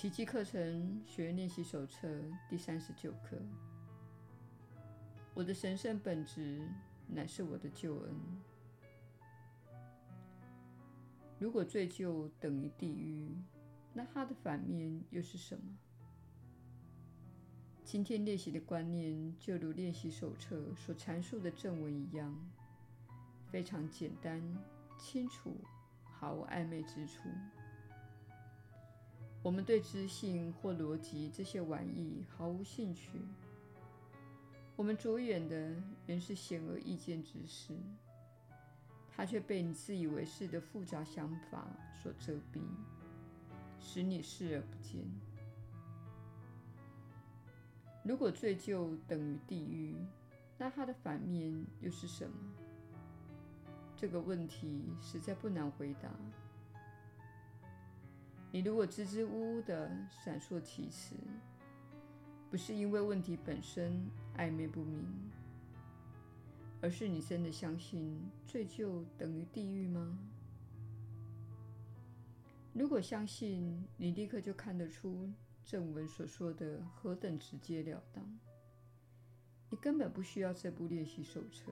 奇迹课程学练习手册第三十九课。我的神圣本质乃是我的救恩。如果罪疚等于地狱，那它的反面又是什么？今天练习的观念就如练习手册所阐述的正文一样，非常简单、清楚，毫无暧昧之处。我们对知性或逻辑这些玩意毫无兴趣。我们着眼的原是显而易见之事，它却被你自以为是的复杂想法所遮蔽，使你视而不见。如果罪疚等于地狱，那它的反面又是什么？这个问题实在不难回答。你如果支支吾吾的闪烁其词，不是因为问题本身暧昧不明，而是你真的相信罪疚等于地狱吗？如果相信，你立刻就看得出正文所说的何等直截了当。你根本不需要这部练习手册。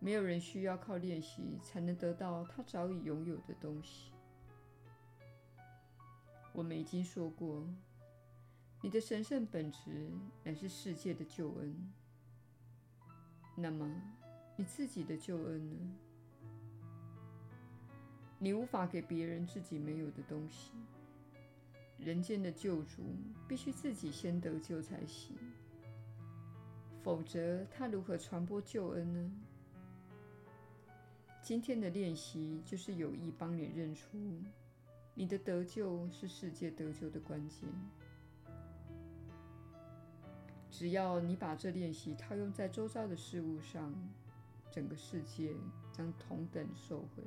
没有人需要靠练习才能得到他早已拥有的东西。我们已经说过。你的神圣本质乃是世界的救恩。那么，你自己的救恩呢？你无法给别人自己没有的东西。人间的救主必须自己先得救才行，否则他如何传播救恩呢？今天的练习就是有意帮你认出，你的得救是世界得救的关键。只要你把这练习套用在周遭的事物上，整个世界将同等受惠。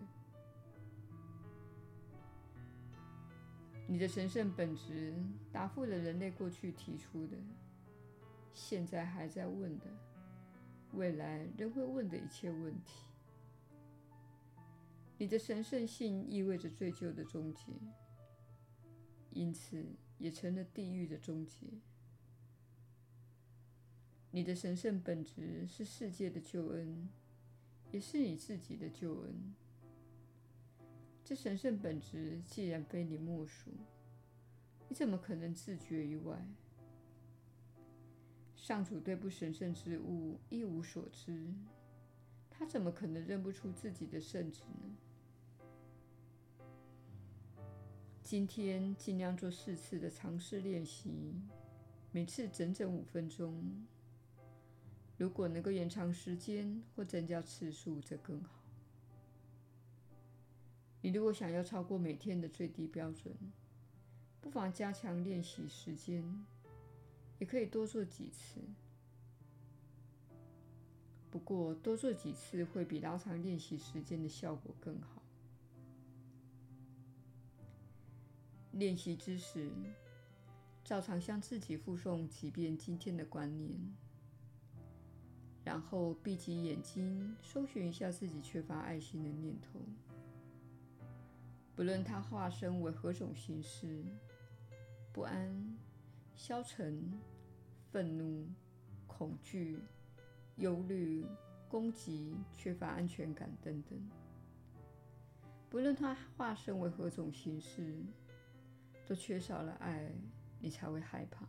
你的神圣本质答复了人类过去提出的、现在还在问的、未来仍会问的一切问题。你的神圣性意味着罪疚的终结，因此也成了地狱的终结。你的神圣本质是世界的救恩，也是你自己的救恩。这神圣本质既然非你莫属，你怎么可能自绝于外？上主对不神圣之物一无所知，他怎么可能认不出自己的圣旨呢？今天尽量做四次的尝试练习，每次整整五分钟。如果能够延长时间或增加次数，则更好。你如果想要超过每天的最低标准，不妨加强练习时间，也可以多做几次。不过，多做几次会比拉长练习时间的效果更好。练习之时，照常向自己复诵几遍今天的观念。然后闭起眼睛，搜寻一下自己缺乏爱心的念头，不论它化身为何种形式：不安、消沉、愤怒、恐惧、忧虑、攻击、缺乏安全感等等。不论它化身为何种形式，都缺少了爱，你才会害怕。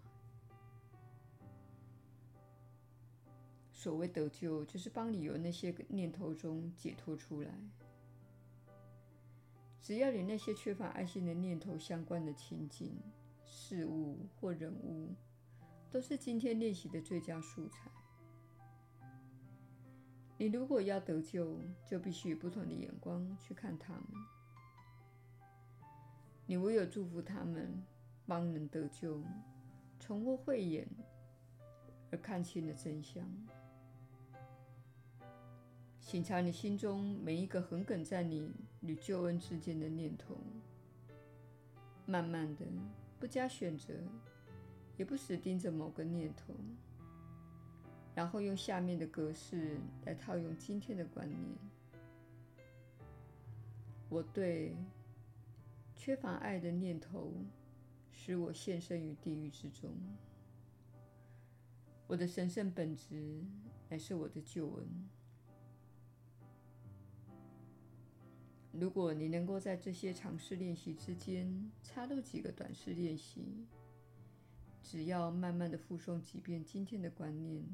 所谓得救，就是帮你由那些念头中解脱出来。只要与那些缺乏爱心的念头相关的情景、事物或人物，都是今天练习的最佳素材。你如果要得救，就必须以不同的眼光去看他们。你唯有祝福他们，方能得救，重获慧眼，而看清了真相。省察你心中每一个横亘在你与救恩之间的念头，慢慢的，不加选择，也不死盯着某个念头，然后用下面的格式来套用今天的观念。我对缺乏爱的念头使我陷身于地狱之中。我的神圣本质乃是我的救恩。如果你能够在这些长试练习之间插入几个短式练习，只要慢慢的复诵几遍今天的观念，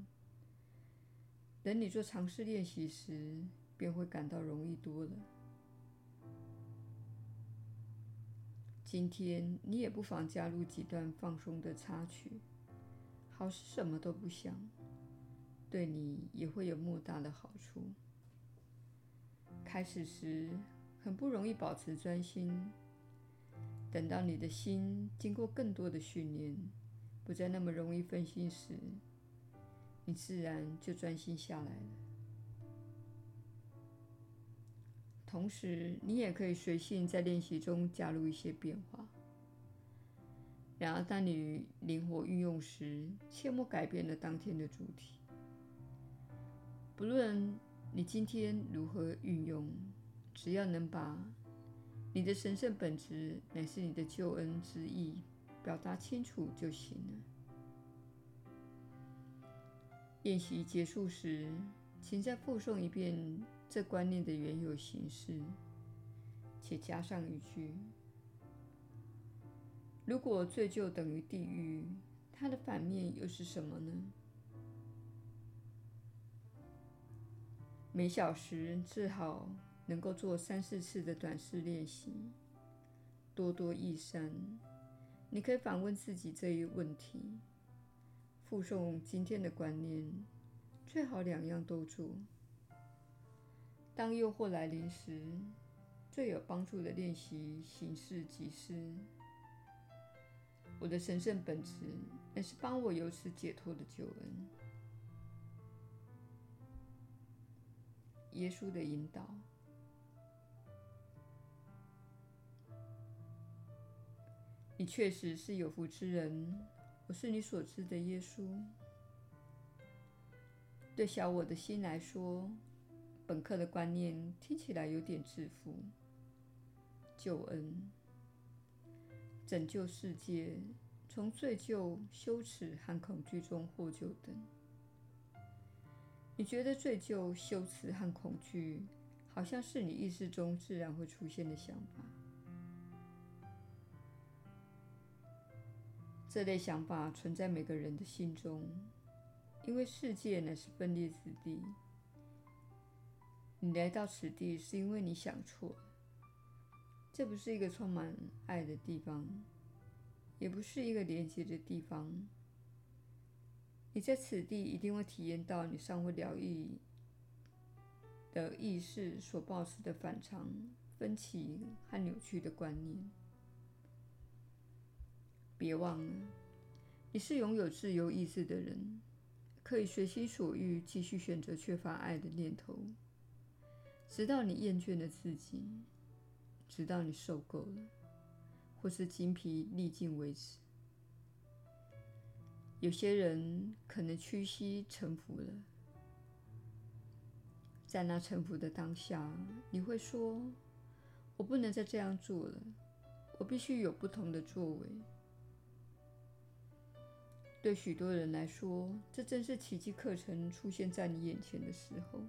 等你做长试练习时，便会感到容易多了。今天你也不妨加入几段放松的插曲，好似什么都不想，对你也会有莫大的好处。开始时很不容易保持专心，等到你的心经过更多的训练，不再那么容易分心时，你自然就专心下来了。同时，你也可以随性在练习中加入一些变化。然而，当你灵活运用时，切莫改变了当天的主题。不论你今天如何运用，只要能把你的神圣本质乃是你的救恩之意表达清楚就行了。练习结束时，请再复诵一遍。这观念的原有形式，且加上一句：如果罪疚等于地狱，它的反面又是什么呢？每小时最好能够做三四次的短式练习，多多益善。你可以反问自己这一问题，附送今天的观念，最好两样都做。当诱惑来临时，最有帮助的练习形式即是：我的神圣本质乃是帮我由此解脱的救恩。耶稣的引导，你确实是有福之人。我是你所知的耶稣。对小我的心来说，本课的观念听起来有点自负。救恩、拯救世界，从罪疚、羞耻和恐惧中获救等。你觉得罪疚、羞耻和恐惧好像是你意识中自然会出现的想法？这类想法存在每个人的心中，因为世界乃是分裂之地。你来到此地是因为你想错了。这不是一个充满爱的地方，也不是一个连接的地方。你在此地一定会体验到你尚未疗愈的意识所保持的反常、分歧和扭曲的观念。别忘了，你是拥有自由意志的人，可以随心所欲继续选择缺乏爱的念头。直到你厌倦了自己，直到你受够了，或是精疲力尽为止。有些人可能屈膝臣服了，在那臣服的当下，你会说：“我不能再这样做了，我必须有不同的作为。”对许多人来说，这正是奇迹课程出现在你眼前的时候。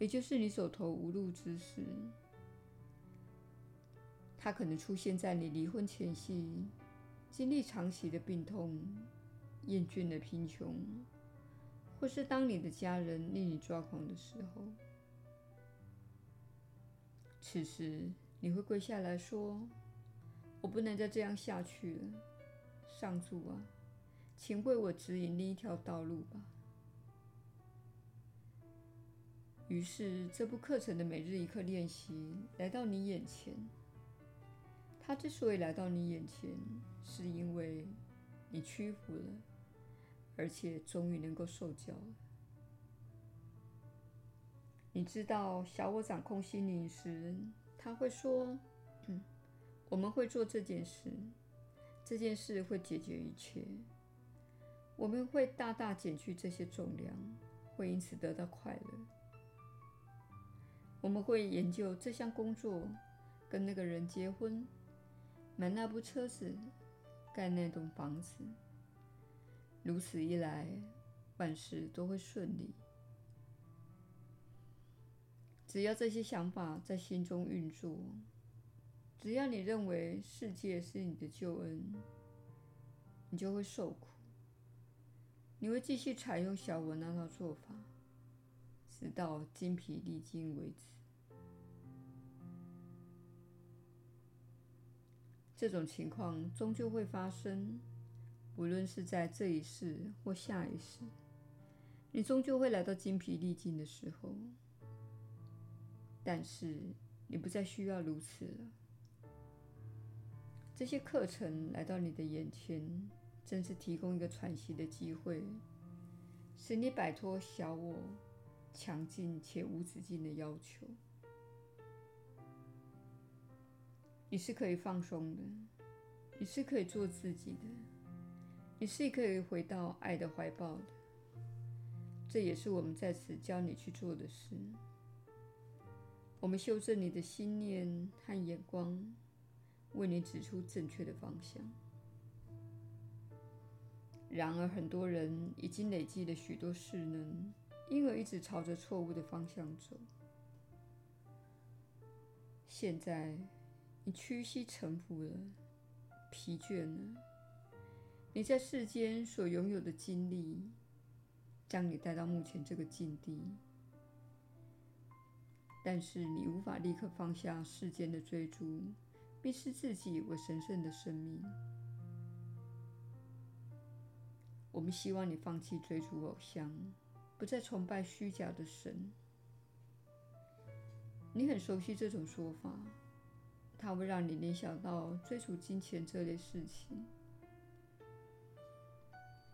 也就是你走投无路之时，它可能出现在你离婚前夕，经历长期的病痛、厌倦了贫穷，或是当你的家人令你抓狂的时候。此时，你会跪下来说：“我不能再这样下去了，上主啊，请为我指引另一条道路吧。”于是，这部课程的每日一课练习来到你眼前。它之所以来到你眼前，是因为你屈服了，而且终于能够受教了。你知道，小我掌控心灵时，他会说：“嗯，我们会做这件事，这件事会解决一切。我们会大大减去这些重量，会因此得到快乐。”我们会研究这项工作，跟那个人结婚，买那部车子，盖那栋房子。如此一来，万事都会顺利。只要这些想法在心中运作，只要你认为世界是你的救恩，你就会受苦。你会继续采用小我那套做法，直到精疲力尽为止。这种情况终究会发生，无论是在这一世或下一世，你终究会来到精疲力尽的时候。但是你不再需要如此了。这些课程来到你的眼前。正是提供一个喘息的机会，使你摆脱小我强劲且无止境的要求。你是可以放松的，你是可以做自己的，你是可以回到爱的怀抱的。这也是我们在此教你去做的事。我们修正你的心念和眼光，为你指出正确的方向。然而，很多人已经累积了许多势能，因而一直朝着错误的方向走。现在，你屈膝臣服了，疲倦了。你在世间所拥有的经历，将你带到目前这个境地。但是，你无法立刻放下世间的追逐，迷失自己为神圣的生命。我们希望你放弃追逐偶像，不再崇拜虚假的神。你很熟悉这种说法，它会让你联想到追逐金钱这类事情。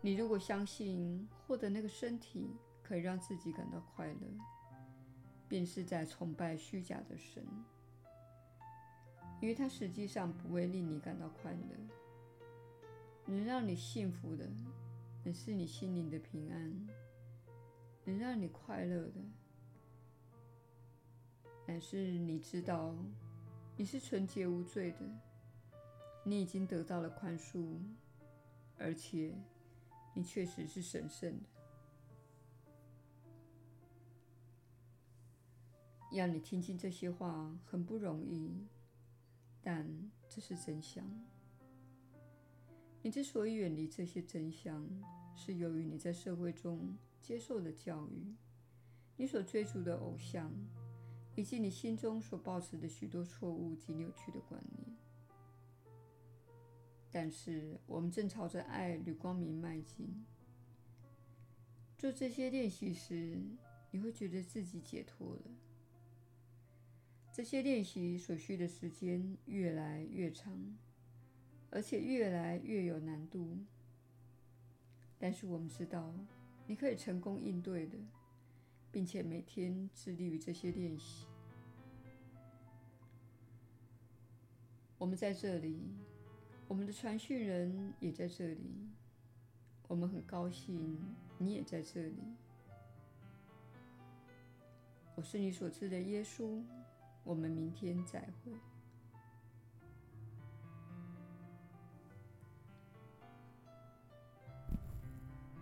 你如果相信获得那个身体可以让自己感到快乐，便是在崇拜虚假的神，因为它实际上不会令你感到快乐，能让你幸福的。能是你心灵的平安，能让你快乐的，乃是你知道你是纯洁无罪的，你已经得到了宽恕，而且你确实是神圣的。要你听进这些话很不容易，但这是真相。你之所以远离这些真相，是由于你在社会中接受的教育，你所追逐的偶像，以及你心中所抱持的许多错误及扭曲的观念。但是，我们正朝着爱与光明迈进。做这些练习时，你会觉得自己解脱了。这些练习所需的时间越来越长，而且越来越有难度。但是我们知道，你可以成功应对的，并且每天致力于这些练习。我们在这里，我们的传讯人也在这里。我们很高兴你也在这里。我是你所知的耶稣。我们明天再会。